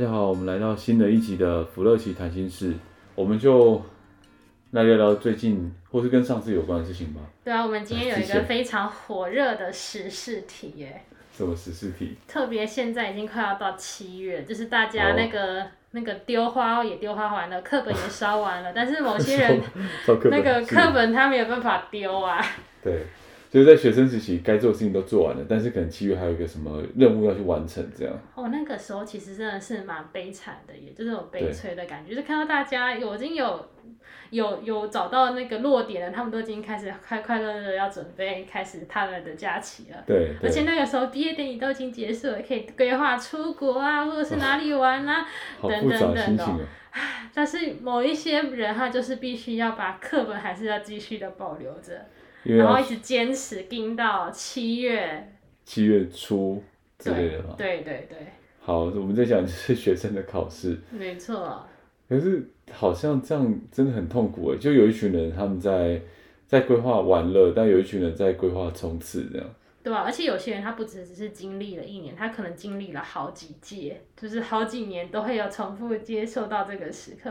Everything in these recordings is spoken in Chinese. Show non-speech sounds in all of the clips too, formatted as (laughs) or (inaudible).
家好，我们来到新的一集的福乐奇谈心事，我们就来聊聊最近或是跟上次有关的事情吧。对啊，我们今天有一个非常火热的时事题耶。什么时事题？特别现在已经快要到七月，就是大家那个、哦、那个丢花也丢花完了，课本也烧完了，但是某些人 (laughs) 那个课本他没有办法丢啊。对。就是在学生时期，该做的事情都做完了，但是可能七月还有一个什么任务要去完成，这样。哦，那个时候其实真的是蛮悲惨的，也就是有悲催的感觉，就是看到大家有已经有有有找到那个落点了，他们都已经开始快快乐乐的要准备开始他们的假期了。对。而且那个时候毕业典礼都已经结束了，可以规划出国啊，或者是哪里玩啊，哦、等等等等。但是某一些人他就是必须要把课本还是要继续的保留着。然后一直坚持盯到七月，七月初之类的嘛。对对对。好，我们在讲就是 (laughs) 学生的考试。没错。可是好像这样真的很痛苦哎，就有一群人他们在在规划玩乐，但有一群人在规划冲刺这样。对啊，而且有些人他不只只是经历了一年，他可能经历了好几届，就是好几年都会有重复接受到这个时刻。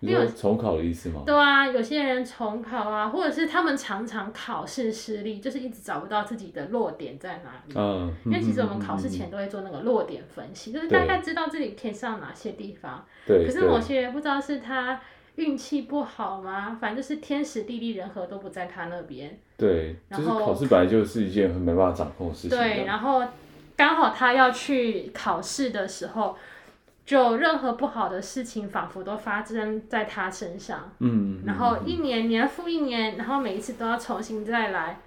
你有重考的意思吗？对啊，有些人重考啊，或者是他们常常考试失利，就是一直找不到自己的落点在哪里。嗯，因为其实我们考试前都会做那个落点分析，嗯、就是大概知道自己可以上哪些地方。对。可是某些人不知道是他运气不好吗？反正就是天时地利人和都不在他那边。对。然是、考试本来就是一件很没办法掌控的事情。对，然后刚好他要去考试的时候。就任何不好的事情，仿佛都发生在他身上。嗯，然后一年年复一年，然后每一次都要重新再来，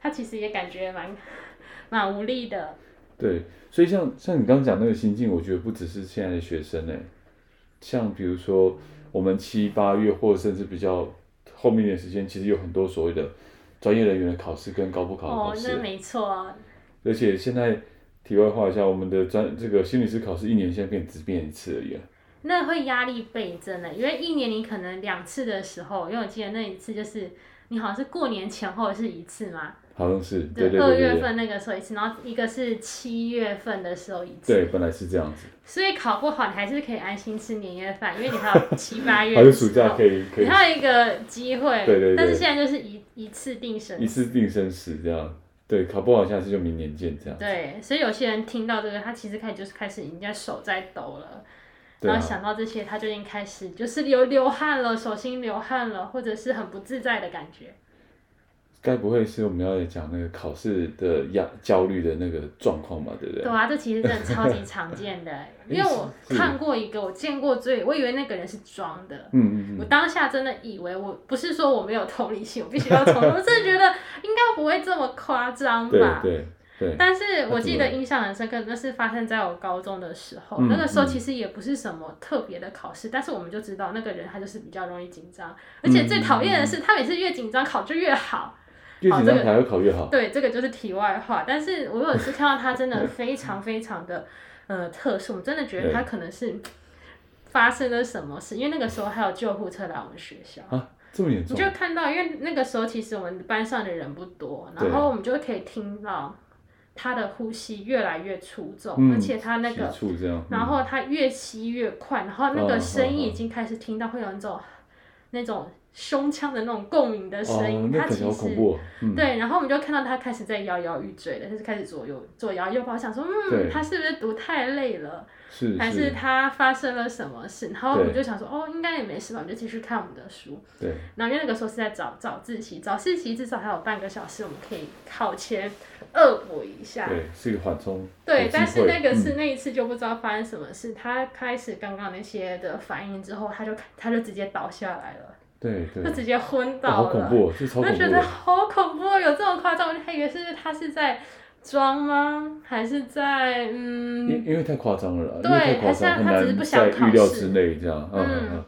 他其实也感觉蛮 (laughs) 蛮无力的。对，所以像像你刚刚讲那个心境，我觉得不只是现在的学生诶，像比如说我们七八月，或者甚至比较后面的时间，其实有很多所谓的专业人员的考试跟高普考的考试。哦，那没错。而且现在。题外话一下，我们的专这个心理师考试一年现在变只变一次而已。那会压力倍增的，因为一年你可能两次的时候，因为我记得那一次就是你好像是过年前后是一次嘛。好像是。对对对。二月份那个时候一次，然后一个是七月份的时候一次。对，本来是这样子。所以考不好，你还是可以安心吃年夜饭，因为你还有七八月。还有暑假可以可以。你还有一个机会。对对对。但是现在就是一一次定生死。一次定生死这样。对，考不好，下次就明年见这样。对，所以有些人听到这个，他其实开始就是开始已经在手在抖了，然后想到这些，他就已经开始就是流流汗了，手心流汗了，或者是很不自在的感觉。该不会是我们要讲那个考试的压焦虑的那个状况吧？对不对？对啊，这其实真的超级常见的，(laughs) 因为我看过一个，我见过最，我以为那个人是装的。嗯嗯嗯。我当下真的以为，我不是说我没有同理心，我必须要同理，我真的觉得应该不会这么夸张吧？对对对。但是我记得印象很深刻，那是发生在我高中的时候，那个时候其实也不是什么特别的考试，但是我们就知道那个人他就是比较容易紧张，而且最讨厌的是他每次越紧张考就越好。越紧张还会考越好。对，这个就是题外话。但是我有一次看到他真的非常非常的呃特殊，我真的觉得他可能是发生了什么事，因为那个时候还有救护车来我们学校。啊，这么严重？你就看到，因为那个时候其实我们班上的人不多，然后我们就可以听到他的呼吸越来越粗重，嗯、而且他那个，嗯、然后他越吸越快，然后那个声音已经开始听到会有那种、哦、那种。胸腔的那种共鸣的声音，他、哦、其实、嗯、对，然后我们就看到他开始在摇摇欲坠了，他就开始左右左摇右摆，想说，嗯，他是不是读太累了，是还是他发生了什么事？然后我们就想说，哦，应该也没事吧，我们就继续看我们的书。对。然后因为那个时候是在早早自习，早自习至少还有半个小时，我们可以考前恶补一下。对，是一个缓冲。对，但是那个是、嗯、那一次就不知道发生什么事，他开始刚刚那些的反应之后，他就他就直接倒下来了。对对，他直接昏倒了，哦、好恐怖、哦，这超恐怖，我觉得好恐怖，有这么夸张？我还以为是他是在装吗？还是在嗯？因因为太夸张了啦，对，太夸张，很难在预料之内这样。嗯嗯嗯。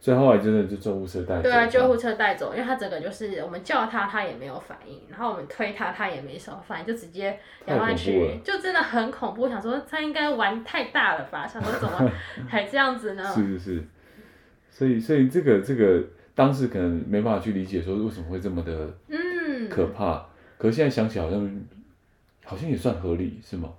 所以后来真的就救护车带走。对啊，救护车带走，因为他整个就是我们叫他，他也没有反应，然后我们推他，他也没什么反应，就直接摇下去，就真的很恐怖。想说他应该玩太大了吧？想说怎么 (laughs) 还这样子呢？是是是。所以所以这个这个当时可能没办法去理解说为什么会这么的嗯可怕，嗯、可是现在想起来好像好像也算合理是吗？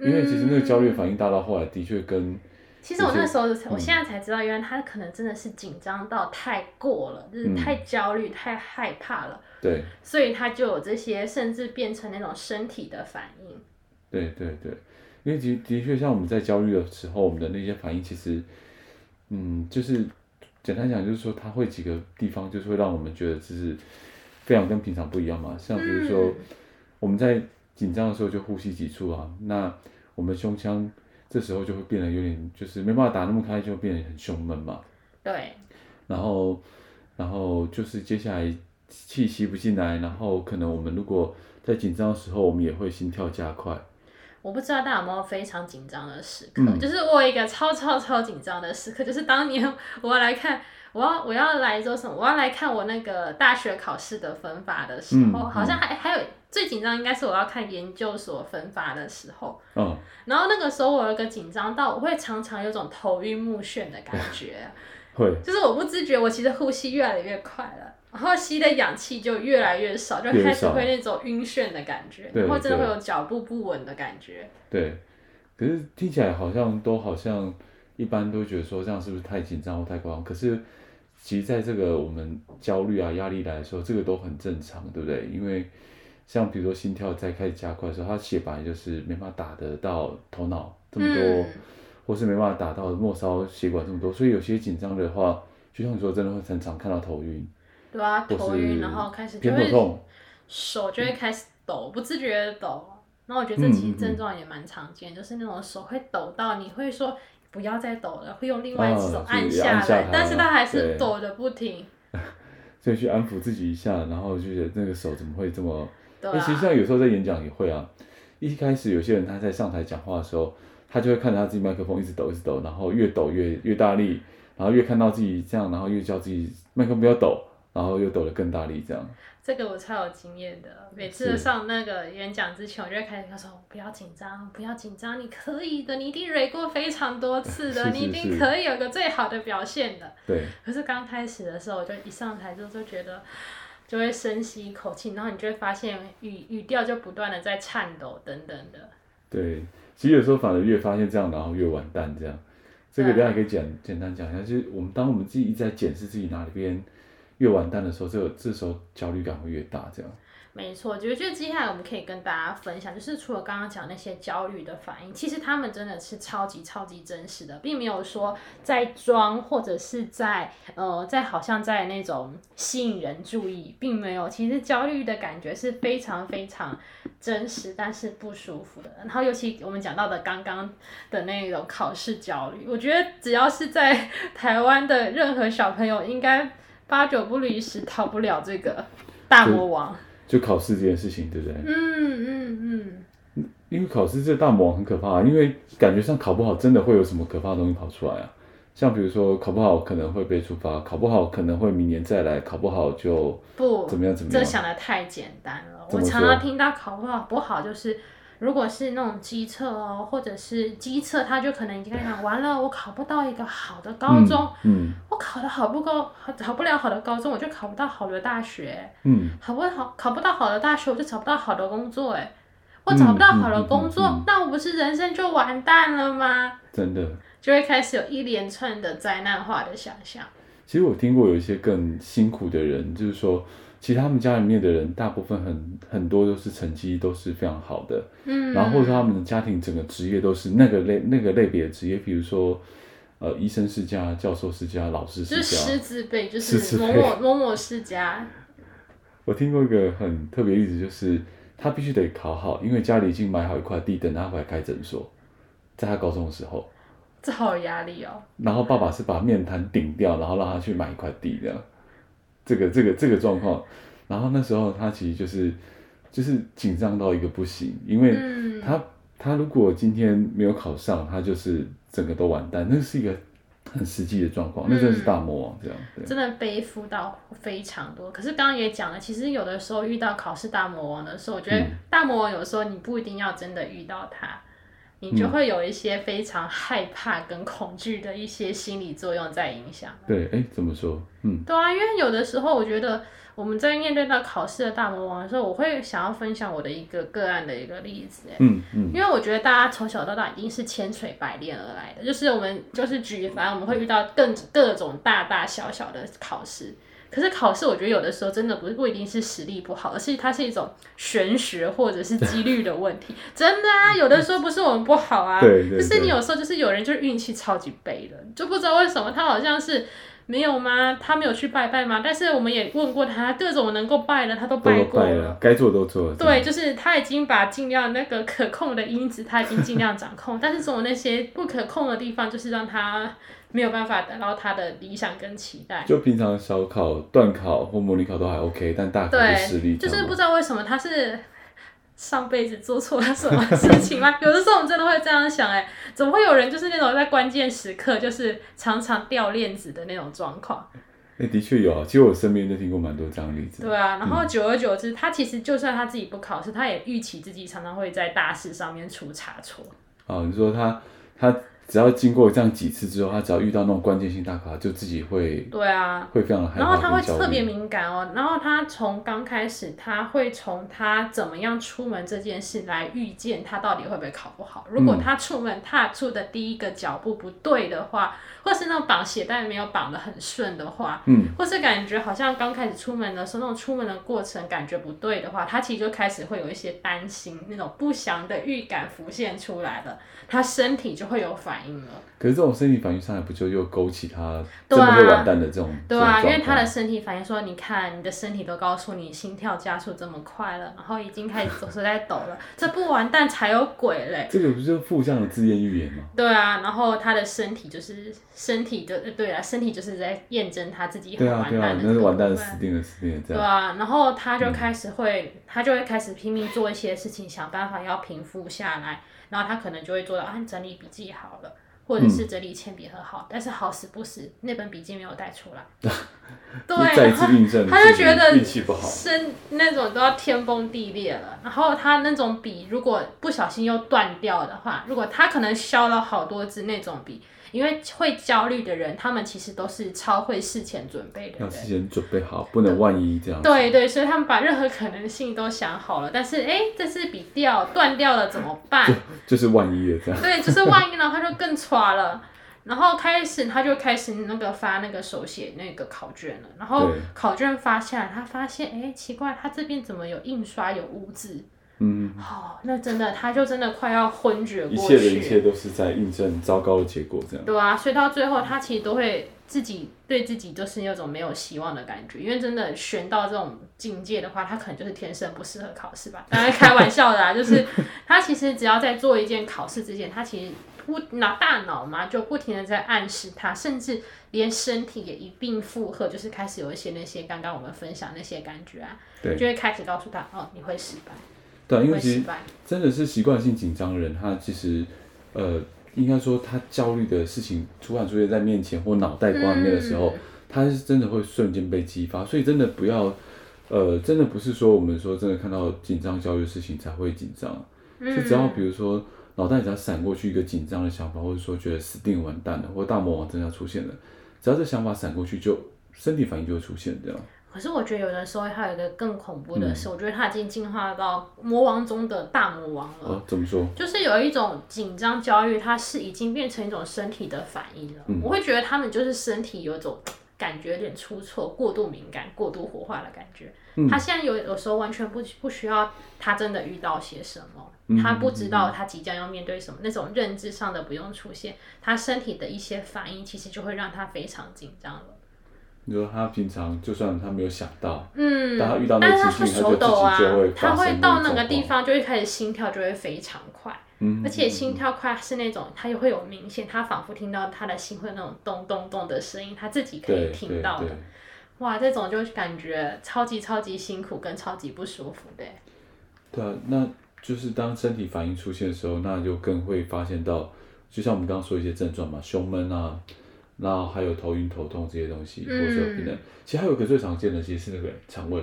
因为其实那个焦虑反应大到后来的确跟。其实我那时候，我现在才知道，原来他可能真的是紧张到太过了，就是太焦虑、太害怕了。对。所以他就有这些，甚至变成那种身体的反应。对对对，因为的的确，像我们在焦虑的时候，我们的那些反应，其实，嗯，就是简单讲，就是说，它会几个地方，就是会让我们觉得就是非常跟平常不一样嘛。像比如说，我们在紧张的时候就呼吸急促啊，那我们胸腔。这时候就会变得有点，就是没办法打那么开，就变得很胸闷嘛。对。然后，然后就是接下来气吸不进来，然后可能我们如果在紧张的时候，我们也会心跳加快。我不知道大家有没有非常紧张的时刻，嗯、就是我有一个超超超紧张的时刻，就是当年 (laughs) 我要来看，我要我要来做什么，我要来看我那个大学考试的分发的时候，嗯、好像还、嗯、还有。最紧张应该是我要看研究所分发的时候，嗯，然后那个时候我有一个紧张到我会常常有种头晕目眩的感觉，会，(laughs) 就是我不自觉我其实呼吸越来越快了，然后吸的氧气就越来越少，就开始会那种晕眩的感觉，然后真的会有脚步不稳的感觉。对，可是听起来好像都好像一般都觉得说这样是不是太紧张或太夸张？可是其实在这个我们焦虑啊压力来的时候，这个都很正常，对不对？因为像比如说心跳在开始加快的时候，它血本来就是没办法打得到头脑这么多，嗯、或是没办法打到末梢血管这么多，所以有些紧张的话，就像你说，真的会很常看到头晕。对啊，头晕，然后开始就会手就会开始抖，不自觉的抖。然后我觉得这其实症状也蛮常见，嗯嗯嗯就是那种手会抖到你会说不要再抖了，会用另外一只手按下来，啊、下但是他还是抖的不停。所以去安抚自己一下，然后就觉得那个手怎么会这么？那其实像有时候在演讲也会啊，一开始有些人他在上台讲话的时候，他就会看着他自己麦克风一直抖一直抖，然后越抖越越大力，然后越看到自己这样，然后越叫自己麦克风不要抖，然后又抖得更大力这样。这个我超有经验的，每次上那个演讲之前，我就会开始跟他说：“不要紧张，不要紧张，你可以的，你一定蕊过非常多次的，(laughs) 是是是你一定可以有个最好的表现的。”对。可是刚开始的时候，我就一上台就就觉得。就会深吸一口气，然后你就会发现语语调就不断的在颤抖等等的。对，其实有时候反而越发现这样，然后越完蛋这样。这个大家可以简简单讲一下，就是我们当我们自己一直在检视自己哪里边越完蛋的时候，这个这时候焦虑感会越大这样。没错，我觉得接下来我们可以跟大家分享，就是除了刚刚讲那些焦虑的反应，其实他们真的是超级超级真实的，并没有说在装或者是在呃在好像在那种吸引人注意，并没有。其实焦虑的感觉是非常非常真实，但是不舒服的。然后尤其我们讲到的刚刚的那种考试焦虑，我觉得只要是在台湾的任何小朋友，应该八九不离十逃不了这个大魔王。就考试这件事情，对不对？嗯嗯嗯。因为考试这个大魔王很可怕，因为感觉上考不好，真的会有什么可怕的东西跑出来啊？像比如说考不好可能会被处罚，考不好可能会明年再来，考不好就不怎么样怎么样。这想的太简单了。我常常听到考不好不好就是。如果是那种机测哦，或者是机测，他就可能已经跟你讲完了，我考不到一个好的高中，嗯，嗯我考得好不够，考不了好的高中，我就考不到好的大学，嗯，考不好，考不到好的大学，我就找不到好的工作，哎，我找不到好的工作，那我不是人生就完蛋了吗？真的，就会开始有一连串的灾难化的想象。其实我听过有一些更辛苦的人，就是说。其实他们家里面的人，大部分很很多都是成绩都是非常好的，嗯，然后或者说他们的家庭整个职业都是那个类那个类别的职业，比如说，呃，医生世家、教授世家、老师世家，就是师字辈，就是某某某某世家。我听过一个很特别例子，就是他必须得考好，因为家里已经买好一块地，等他回来开诊所，在他高中的时候，这好有压力哦。然后爸爸是把面摊顶掉，然后让他去买一块地这样。这个这个这个状况，然后那时候他其实就是就是紧张到一个不行，因为他、嗯、他如果今天没有考上，他就是整个都完蛋，那是一个很实际的状况，嗯、那真的是大魔王这样，对，真的背负到非常多。可是刚刚也讲了，其实有的时候遇到考试大魔王的时候，我觉得大魔王有时候你不一定要真的遇到他。你就会有一些非常害怕跟恐惧的一些心理作用在影响。对，哎、欸，怎么说？嗯，对啊，因为有的时候我觉得我们在面对到考试的大魔王的时候，我会想要分享我的一个个案的一个例子。嗯嗯，因为我觉得大家从小到大一定是千锤百炼而来的，就是我们就是举，反正我们会遇到更各种大大小小的考试。可是考试，我觉得有的时候真的不是不一定是实力不好，而是它是一种玄学或者是几率的问题。真的啊，有的时候不是我们不好啊，(laughs) 对对对，就是你有时候就是有人就是运气超级背的，就不知道为什么他好像是没有吗？他没有去拜拜吗？但是我们也问过他，各种能够拜的他都拜过了，该做都做了。对，就是他已经把尽量那个可控的因子他已经尽量掌控，但是总有那些不可控的地方，就是让他。没有办法达到他的理想跟期待。就平常小考、段考或模拟考都还 OK，但大考是实力。就是不知道为什么他是上辈子做错了什么事情吗？有的时候我们真的会这样想，哎，怎么会有人就是那种在关键时刻就是常常掉链子的那种状况？哎，的确有啊，其实我身边就听过蛮多这样的例子。对啊，然后久而久之，嗯、他其实就算他自己不考试，他也预期自己常常会在大事上面出差错。哦，你说他他。只要经过这样几次之后，他只要遇到那种关键性大考，就自己会对啊，会非常害怕。然后他会特别敏感哦。然后他从刚开始，他会从他怎么样出门这件事来预见他到底会不会考不好。如果他出门踏出的第一个脚步不对的话，或是那种绑鞋带没有绑的很顺的话，嗯，或是感觉好像刚开始出门的时候那种出门的过程感觉不对的话，他其实就开始会有一些担心，那种不祥的预感浮现出来了，他身体就会有反应了。可是这种身体反应上来，不就又勾起他真的会完蛋的这种？对啊，因为他的身体反应说：“你看，你的身体都告诉你心跳加速这么快了，然后已经开始走，是在抖了，这不完蛋才有鬼嘞！”这个不是负向的自验预言吗？对啊，然后他的身体就是身体的，对啊，身体就是在验证他自己很完蛋的。对啊，对啊，那是完蛋了，死定了，死定了，这样。对啊，然后他就开始会，嗯、他就会开始拼命做一些事情，想办法要平复下来，然后他可能就会做到啊，整理笔记好了。或者是整理铅笔盒好，嗯、但是好死不死那本笔记没有带出来。(laughs) (laughs) 对，他就觉得生那种都要天崩地裂了。然后他那种笔如果不小心又断掉的话，如果他可能削了好多支那种笔。因为会焦虑的人，他们其实都是超会事前准备的人。要事先准备好，不能万一这样。对对，所以他们把任何可能性都想好了。但是，哎，这支笔掉断掉了怎么办？就就是万一了这样。对，就是万一呢，他就更垮了。然后开始他就开始那个发那个手写那个考卷了。然后考卷发下来，他发现，哎，奇怪，他这边怎么有印刷有污渍？嗯，好、哦，那真的，他就真的快要昏厥过去。一切的一切都是在印证糟糕的结果，这样。对啊，所以到最后，他其实都会自己对自己就是那种没有希望的感觉，因为真的悬到这种境界的话，他可能就是天生不适合考试吧。当然开玩笑的啊，就是 (laughs) 他其实只要在做一件考试之前，他其实不拿大脑嘛，就不停的在暗示他，甚至连身体也一并附和，就是开始有一些那些刚刚我们分享那些感觉啊，对，就会开始告诉他，哦，你会失败。对，因为其实真的是习惯性紧张的人，他其实，呃，应该说他焦虑的事情突然出现在面前或脑袋瓜里面的时候，嗯、他是真的会瞬间被激发。所以真的不要，呃，真的不是说我们说真的看到紧张焦虑的事情才会紧张，是、嗯、只要比如说脑袋只要闪过去一个紧张的想法，或者说觉得死定完蛋了，或大魔王真的要出现了，只要这想法闪过去就，就身体反应就会出现这样。可是我觉得有的时候还有一个更恐怖的是，嗯、我觉得他已经进化到魔王中的大魔王了。哦，怎么说？就是有一种紧张焦虑，它是已经变成一种身体的反应了。嗯、我会觉得他们就是身体有一种感觉有点出错，过度敏感、过度活化的感觉。嗯、他现在有有时候完全不不需要他真的遇到些什么，他不知道他即将要面对什么，那种认知上的不用出现，他身体的一些反应其实就会让他非常紧张了。你说他平常就算他没有想到，嗯，但他遇到那个情境，他就自己就会他会到那个地方，就会开始心跳就会非常快，嗯，而且心跳快是那种他也会有明显，他仿佛听到他的心会那种咚咚咚的声音，他自己可以听到的，哇，这种就感觉超级超级辛苦跟超级不舒服的。对啊，那就是当身体反应出现的时候，那就更会发现到，就像我们刚刚说一些症状嘛，胸闷啊，然后还有头晕头痛这些东西，或者说病人，其实还有一个最常见的，其实是那个肠胃，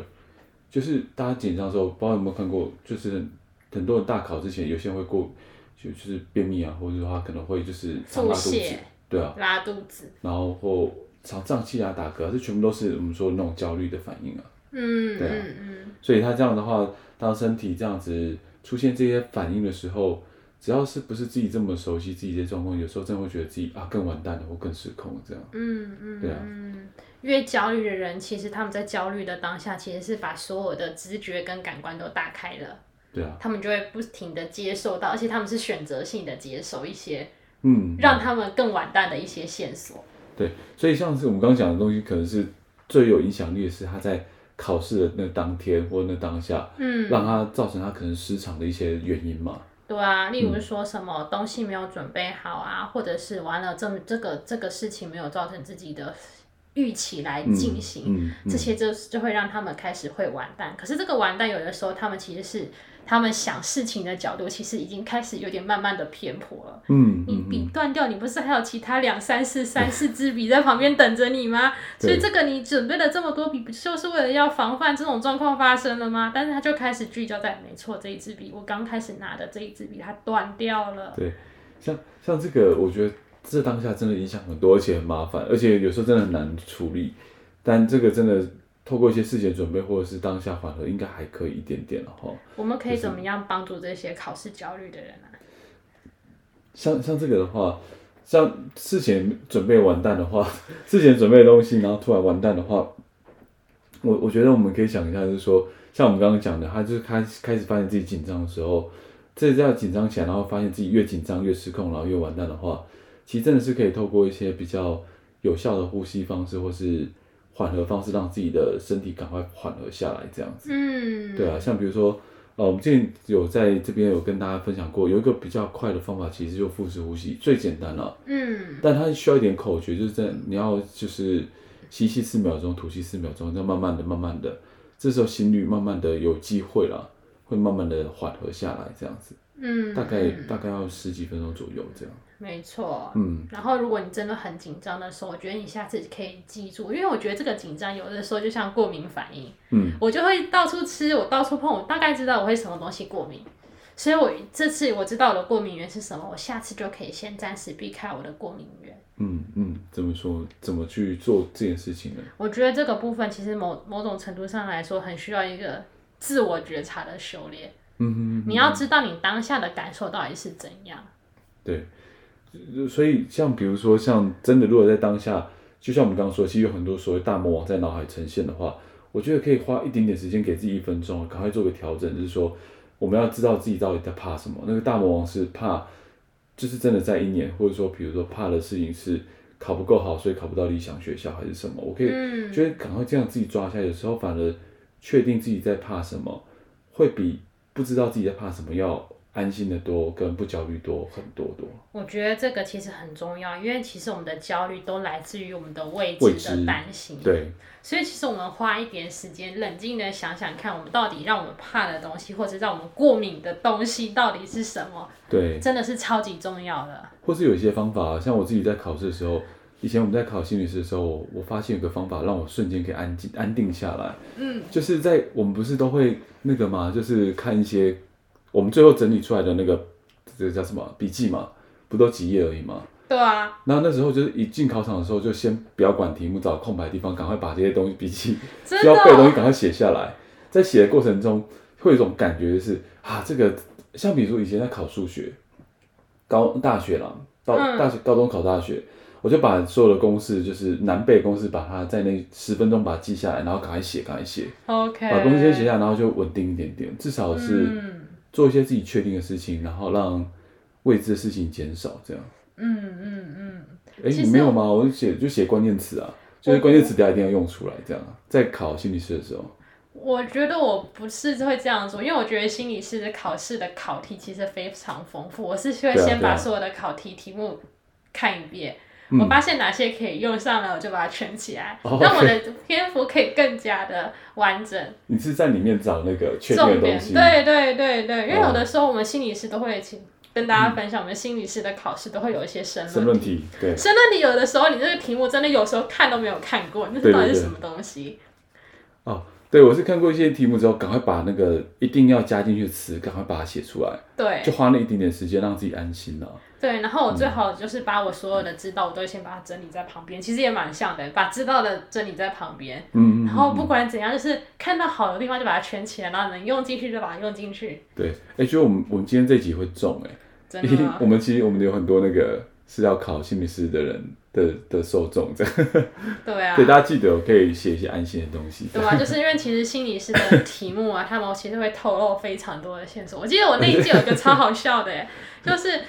就是大家紧张的时候，不知道有没有看过，就是很多人大考之前，有些人会过，就就是便秘啊，或者说他可能会就是常拉肚子，对啊，拉肚子，然后或常胀气啊、打嗝，这全部都是我们说的那种焦虑的反应啊。嗯，对啊，嗯嗯，所以他这样的话，当身体这样子出现这些反应的时候，只要是不是自己这么熟悉自己的状况，有时候真的会觉得自己啊更完蛋了，或更失控了这样。嗯嗯，对啊，越焦虑的人，其实他们在焦虑的当下，其实是把所有的知觉跟感官都打开了。对啊，他们就会不停的接受到，而且他们是选择性的接受一些，嗯，让他们更完蛋的一些线索。对，所以像是我们刚刚讲的东西，可能是最有影响力的是他在。考试的那当天或那当下，嗯，让他造成他可能失常的一些原因嘛。对啊，例如说什么东西没有准备好啊，嗯、或者是完了这这个这个事情没有造成自己的预期来进行，嗯嗯嗯、这些就就会让他们开始会完蛋。可是这个完蛋有的时候他们其实是。他们想事情的角度，其实已经开始有点慢慢的偏颇了。嗯，你笔断掉，你不是还有其他两三四三四支笔在旁边等着你吗？所以这个你准备了这么多笔，不就是为了要防范这种状况发生了吗？但是他就开始聚焦在，没错，这一支笔，我刚开始拿的这一支笔，它断掉了。对，像像这个，我觉得这当下真的影响很多，而且很麻烦，而且有时候真的很难处理。但这个真的。透过一些事前准备，或者是当下缓和，应该还可以一点点了哈。我们可以怎么样帮助这些考试焦虑的人呢？像像这个的话，像事前准备完蛋的话，(laughs) 事前准备的东西，然后突然完蛋的话，我我觉得我们可以想一下，就是说，像我们刚刚讲的，他就是开始开始发现自己紧张的时候，这这样紧张起来，然后发现自己越紧张越失控，然后越完蛋的话，其实真的是可以透过一些比较有效的呼吸方式，或是。缓和方式，让自己的身体赶快缓和下来，这样子。嗯，对啊，像比如说，呃，我们之前有在这边有跟大家分享过，有一个比较快的方法，其实就腹式呼吸，最简单了。嗯，但它需要一点口诀，就是在你要就是吸气四秒钟，吐气四秒钟，再慢慢的、慢慢的，这时候心率慢慢的有机会了，会慢慢的缓和下来，这样子。嗯，大概大概要十几分钟左右这样。没错，嗯，然后如果你真的很紧张的时候，我觉得你下次可以记住，因为我觉得这个紧张有的时候就像过敏反应，嗯，我就会到处吃，我到处碰，我大概知道我会什么东西过敏，所以我这次我知道我的过敏源是什么，我下次就可以先暂时避开我的过敏源。嗯嗯，怎么说？怎么去做这件事情呢？我觉得这个部分其实某某种程度上来说，很需要一个自我觉察的修炼。嗯哼，嗯哼，你要知道你当下的感受到底是怎样。对。所以，像比如说，像真的，如果在当下，就像我们刚刚说，其实有很多所谓大魔王在脑海呈现的话，我觉得可以花一点点时间给自己一分钟，赶快做个调整，就是说，我们要知道自己到底在怕什么。那个大魔王是怕，就是真的在一年，或者说，比如说怕的事情是考不够好，所以考不到理想学校，还是什么？我可以觉得赶快这样自己抓下，有时候反而确定自己在怕什么，会比不知道自己在怕什么要。安心的多，跟不焦虑多很多多。我觉得这个其实很重要，因为其实我们的焦虑都来自于我们的未知的担心。对。所以其实我们花一点时间，冷静的想想看，我们到底让我们怕的东西，或者让我们过敏的东西，到底是什么？对。真的是超级重要的。或是有一些方法，像我自己在考试的时候，以前我们在考心理师的时候，我发现有个方法让我瞬间可以安静、安定下来。嗯。就是在我们不是都会那个吗？就是看一些。我们最后整理出来的那个，这个叫什么笔记嘛？不都几页而已吗？对啊。那那时候就是一进考场的时候，就先不要管题目，找空白地方，赶快把这些东西笔记需要背的东西赶快写下来。在写的过程中，会有一种感觉，就是啊，这个像比如说以前在考数学，高大学啦，到大学、嗯、高中考大学，我就把所有的公式，就是难背公式，把它在那十分钟把它记下来，然后赶快写，赶快写。OK。把公式先写下来，然后就稳定一点点，至少是。嗯做一些自己确定的事情，然后让未知的事情减少，这样。嗯嗯嗯。哎、欸，你没有吗？我写就写关键词啊，就是关键词大家一定要用出来，这样。在考心理师的时候。我觉得我不是会这样做，因为我觉得心理师的考试的考题其实非常丰富。我是会先把所有的考题题目看一遍，嗯、我发现哪些可以用上了，我就把它圈起来，让、哦、我的篇幅可以更加的完整。你是在里面找那个确定的东西？对对对对，因为有的时候我们心理师都会请跟大家分享，我们心理师的考试都会有一些申论题。对，申论题有的时候你这个题目真的有时候看都没有看过，那到底是什么东西？哦。对，我是看过一些题目之后，赶快把那个一定要加进去的词，赶快把它写出来。对，就花那一点点时间，让自己安心了。对，然后我最好就是把我所有的知道，嗯、我都先把它整理在旁边。其实也蛮像的，把知道的整理在旁边。嗯，然后不管怎样，就是看到好的地方就把它圈起来，然后能用进去就把它用进去。对，哎，觉得我们我们今天这集会中哎，真的吗？(laughs) 我们其实我们有很多那个是要考心理师的人。的的受众这样，(laughs) 对啊，对大家记得我可以写一些安心的东西，对啊，(laughs) 就是因为其实心理师的题目啊，他们其实会透露非常多的线索。我记得我那一季有一个超好笑的，就是。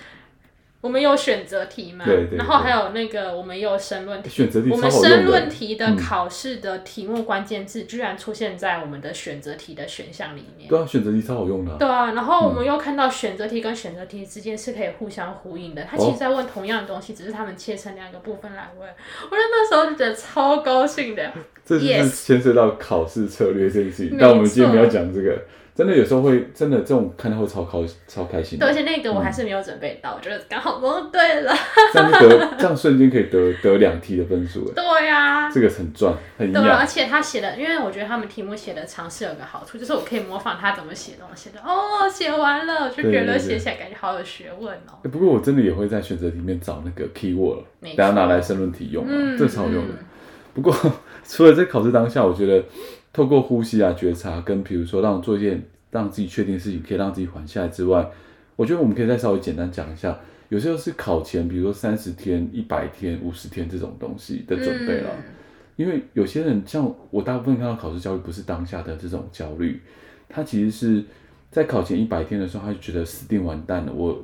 我们有选择题嘛？对对对，然后还有那个，我们有申论题。选择题我们申论题的考试的题目关键字居然出现在我们的选择题的选项里面。对啊，选择题超好用的啊。对啊，然后我们又看到选择题跟选择题之间是可以互相呼应的。它其实在问同样的东西，只是他们切成两个部分来问。我觉得那时候就觉得超高兴的。(laughs) 这就是牵涉到考试策略这件事情，但我们今天没有讲这个。真的有时候会真的这种看到会超开超开心的，对，而且那个我还是没有准备到，嗯、我觉得刚好蒙对了，这样得这样瞬间可以得得两题的分数，对呀、啊，这个很赚很对，而且他写的，因为我觉得他们题目写的尝试有个好处，就是我可以模仿他怎么写东西的，哦，写完了我就觉得写起来感觉好有学问哦、喔。不过我真的也会在选择里面找那个 keyword，等下拿来申论题用、啊，嗯、这超好用的。嗯、不过 (laughs) 除了在考试当下，我觉得透过呼吸啊、觉察，跟比如说让我做一件。让自己确定事情可以让自己缓下来之外，我觉得我们可以再稍微简单讲一下，有时候是考前，比如说三十天、一百天、五十天这种东西的准备了。嗯、因为有些人像我，大部分看到考试焦虑不是当下的这种焦虑，他其实是在考前一百天的时候，他就觉得死定完蛋了。我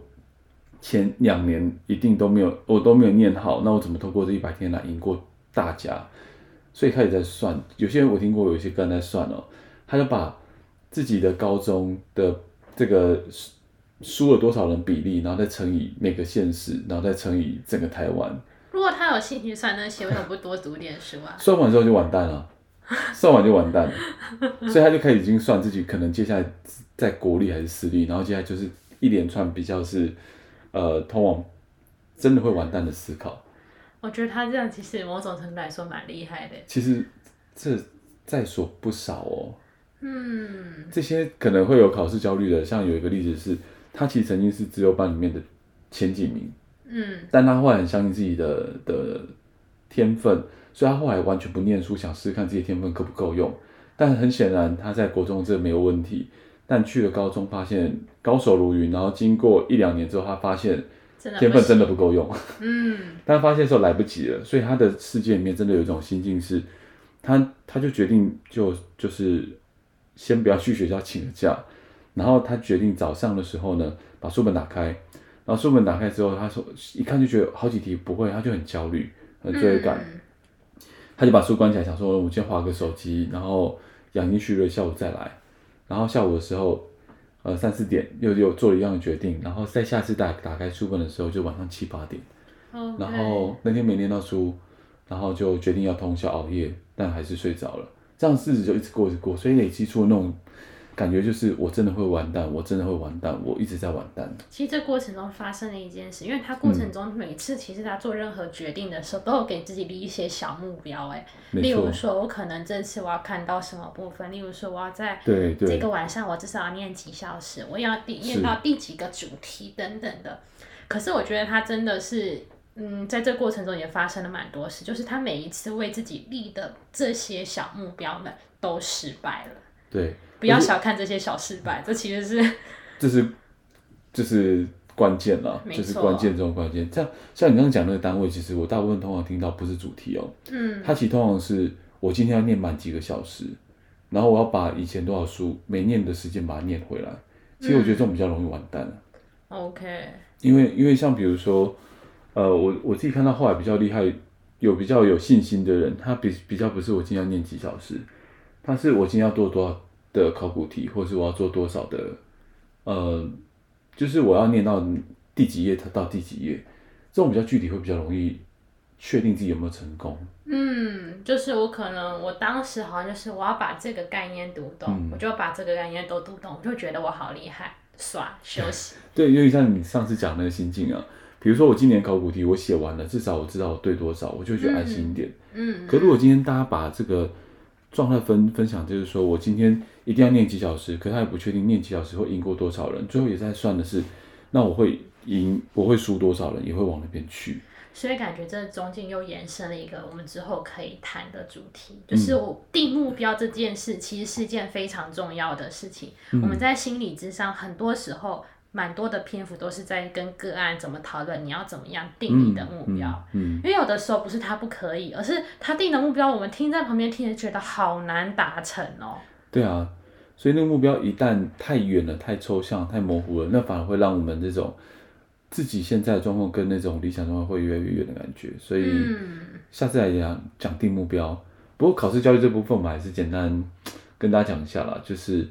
前两年一定都没有，我都没有念好，那我怎么透过这一百天来赢过大家？所以开始在算。有些人我听过，有些个人在算哦，他就把。自己的高中的这个输了多少人比例，然后再乘以每个县市，然后再乘以整个台湾。如果他有兴趣算那些，为什么不多读点书啊？算完之后就完蛋了，(laughs) 算完就完蛋了，所以他就开始已经算自己可能接下来在国立还是私立，然后接下来就是一连串比较是呃通往真的会完蛋的思考。我觉得他这样其实某种程度来说蛮厉害的。其实这在所不少哦。嗯，这些可能会有考试焦虑的，像有一个例子是，他其实曾经是自由班里面的前几名，嗯，但他后来很相信自己的的天分，所以他后来完全不念书，想试试看自己的天分够不够用。但很显然他在国中这没有问题，但去了高中发现高手如云，然后经过一两年之后，他发现天分真的不够用，嗯，(laughs) 但发现的时候来不及了，所以他的世界里面真的有一种心境是，他他就决定就就是。先不要去学校请个假，然后他决定早上的时候呢，把书本打开，然后书本打开之后，他说一看就觉得好几题不会，他就很焦虑，很罪恶感，嗯、他就把书关起来，想说我先划个手机，然后养精蓄锐，下午再来。然后下午的时候，呃三四点又又做了一样的决定，然后在下次打打开书本的时候就晚上七八点.然后那天没念到书，然后就决定要通宵熬夜，但还是睡着了。这样日子就一直过，一直过，所以累积出那种感觉，就是我真的会完蛋，我真的会完蛋，我一直在完蛋。其实这过程中发生了一件事，因为他过程中每次其实他做任何决定的时候，都有给自己立一些小目标，哎，例如说我可能这次我要看到什么部分，例如说我要在这个晚上我至少要念几小时，我要念到第几个主题等等的。可是我觉得他真的是。嗯，在这过程中也发生了蛮多事，就是他每一次为自己立的这些小目标们都失败了。对，不要小看这些小失败，这其实是 (laughs) 这是这是关键了，这是关键中的关键。像像你刚刚讲那个单位，其实我大部分通常听到不是主题哦，嗯，它其实通常是我今天要念满几个小时，然后我要把以前多少书没念的时间把它念回来。其实我觉得这种比较容易完蛋。嗯、OK，因为因为像比如说。呃，我我自己看到后来比较厉害，有比较有信心的人，他比比较不是我今天要念几小时，他是我今天要做多少的考古题，或是我要做多少的，呃，就是我要念到第几页，它到第几页，这种比较具体会比较容易确定自己有没有成功。嗯，就是我可能我当时好像就是我要把这个概念读懂，嗯、我就把这个概念都读懂，我就觉得我好厉害，耍休息。(laughs) 对，因为像你上次讲那个心境啊，比如说我今年考古题我写完了，至少我知道我对多少，我就会觉得安心一点。嗯。嗯，可如果今天大家把这个状态分分享，就是说我今天一定要念几小时，可他也不确定念几小时会赢过多少人，最后也在算的是，那我会赢，我会输多少人，也会往那边去。所以感觉这中间又延伸了一个我们之后可以谈的主题，就是我定目标这件事，其实是一件非常重要的事情。嗯、我们在心理之上很多时候，蛮多的篇幅都是在跟个案怎么讨论，你要怎么样定你的目标。嗯，嗯，因为有的时候不是他不可以，而是他定的目标，我们听在旁边听着觉得好难达成哦。对啊，所以那个目标一旦太远了、太抽象、太模糊了，那反而会让我们这种。自己现在的状况跟那种理想状况会越来越远的感觉，所以下次来讲讲定目标。不过考试教育这部分，我们还是简单跟大家讲一下啦，就是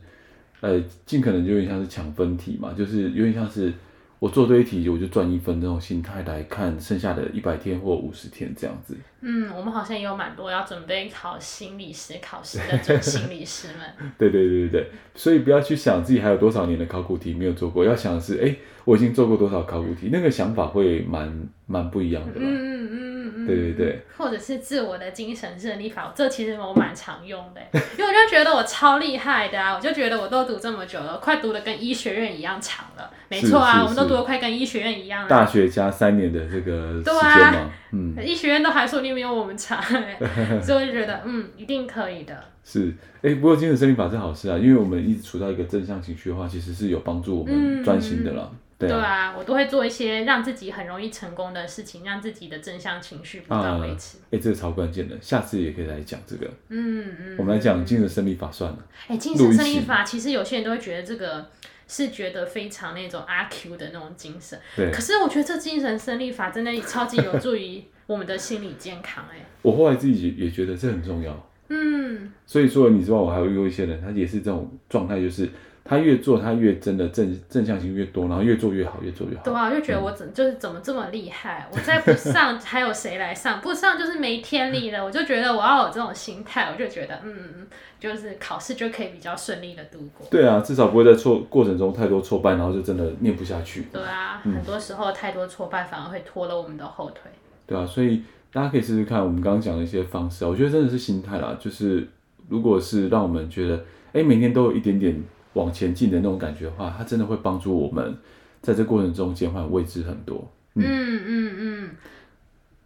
呃，尽可能就有点像是抢分题嘛，就是有点像是。我做对一题，我就赚一分，这种心态来看剩下的一百天或五十天这样子。嗯，我们好像也有蛮多要准备考心理师考试的准心理师们。(laughs) 对对对对对，所以不要去想自己还有多少年的考古题没有做过，要想的是，哎，我已经做过多少考古题，那个想法会蛮蛮不一样的。嗯嗯嗯。对对对，或者是自我的精神胜利法，这其实我蛮常用的，(laughs) 因为我就觉得我超厉害的啊，我就觉得我都读这么久了，快读的跟医学院一样长了，没错啊，我们都读的快跟医学院一样了。大学加三年的这个时间嘛，啊、嗯，医学院都还说你没有我们长，(laughs) 所以我就觉得嗯，一定可以的。是，哎，不过精神胜利法是好事啊，因为我们一直处在一个正向情绪的话，其实是有帮助我们专心的啦。嗯对啊，对啊，我都会做一些让自己很容易成功的事情，让自己的正向情绪不断维持。哎、啊，这个超关键的，下次也可以来讲这个。嗯嗯。我们来讲精神胜利法算了。哎，精神胜利法其实有些人都会觉得这个是觉得非常那种阿 Q 的那种精神。对。可是我觉得这精神胜利法真的超级有助于我们的心理健康。哎。我后来自己也觉得这很重要。嗯。所以说，你知道我还有遇过一些人，他也是这种状态，就是。他越做，他越真的正正向性越多，然后越做越好，越做越好。对啊，我就觉得我怎、嗯、就是怎么这么厉害？我再不上，(laughs) 还有谁来上？不上就是没天理了。我就觉得我要有这种心态，我就觉得嗯，就是考试就可以比较顺利的度过。对啊，至少不会在挫过程中太多挫败，然后就真的念不下去。对啊，嗯、很多时候太多挫败反而会拖了我们的后腿。对啊，所以大家可以试试看我们刚刚讲的一些方式，我觉得真的是心态啦。就是如果是让我们觉得，哎、欸，每天都有一点点。往前进的那种感觉的话，它真的会帮助我们在这过程中减缓未知很多。嗯嗯嗯。嗯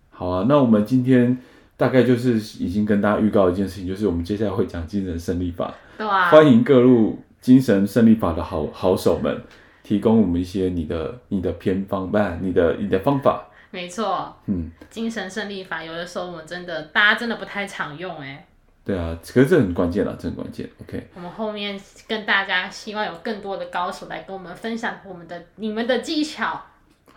好啊，那我们今天大概就是已经跟大家预告一件事情，就是我们接下来会讲精神胜利法。对啊。欢迎各路精神胜利法的好好手们，提供我们一些你的你的偏方，不，你的你的方法。没错。嗯。精神胜利法有的时候我们真的大家真的不太常用哎。对啊，可是这很关键了，这很关键。OK，我们后面跟大家希望有更多的高手来跟我们分享我们的你们的技巧。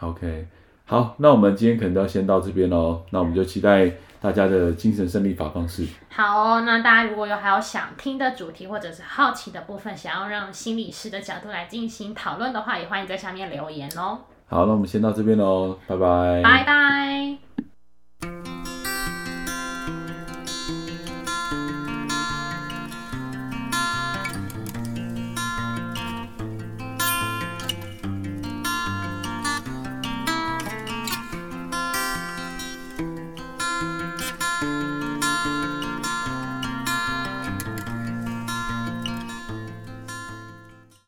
OK，好，那我们今天可能都要先到这边喽。那我们就期待大家的精神胜利法方式。好哦，那大家如果有还有想听的主题或者是好奇的部分，想要让心理师的角度来进行讨论的话，也欢迎在下面留言哦。好，那我们先到这边喽，拜拜。拜拜。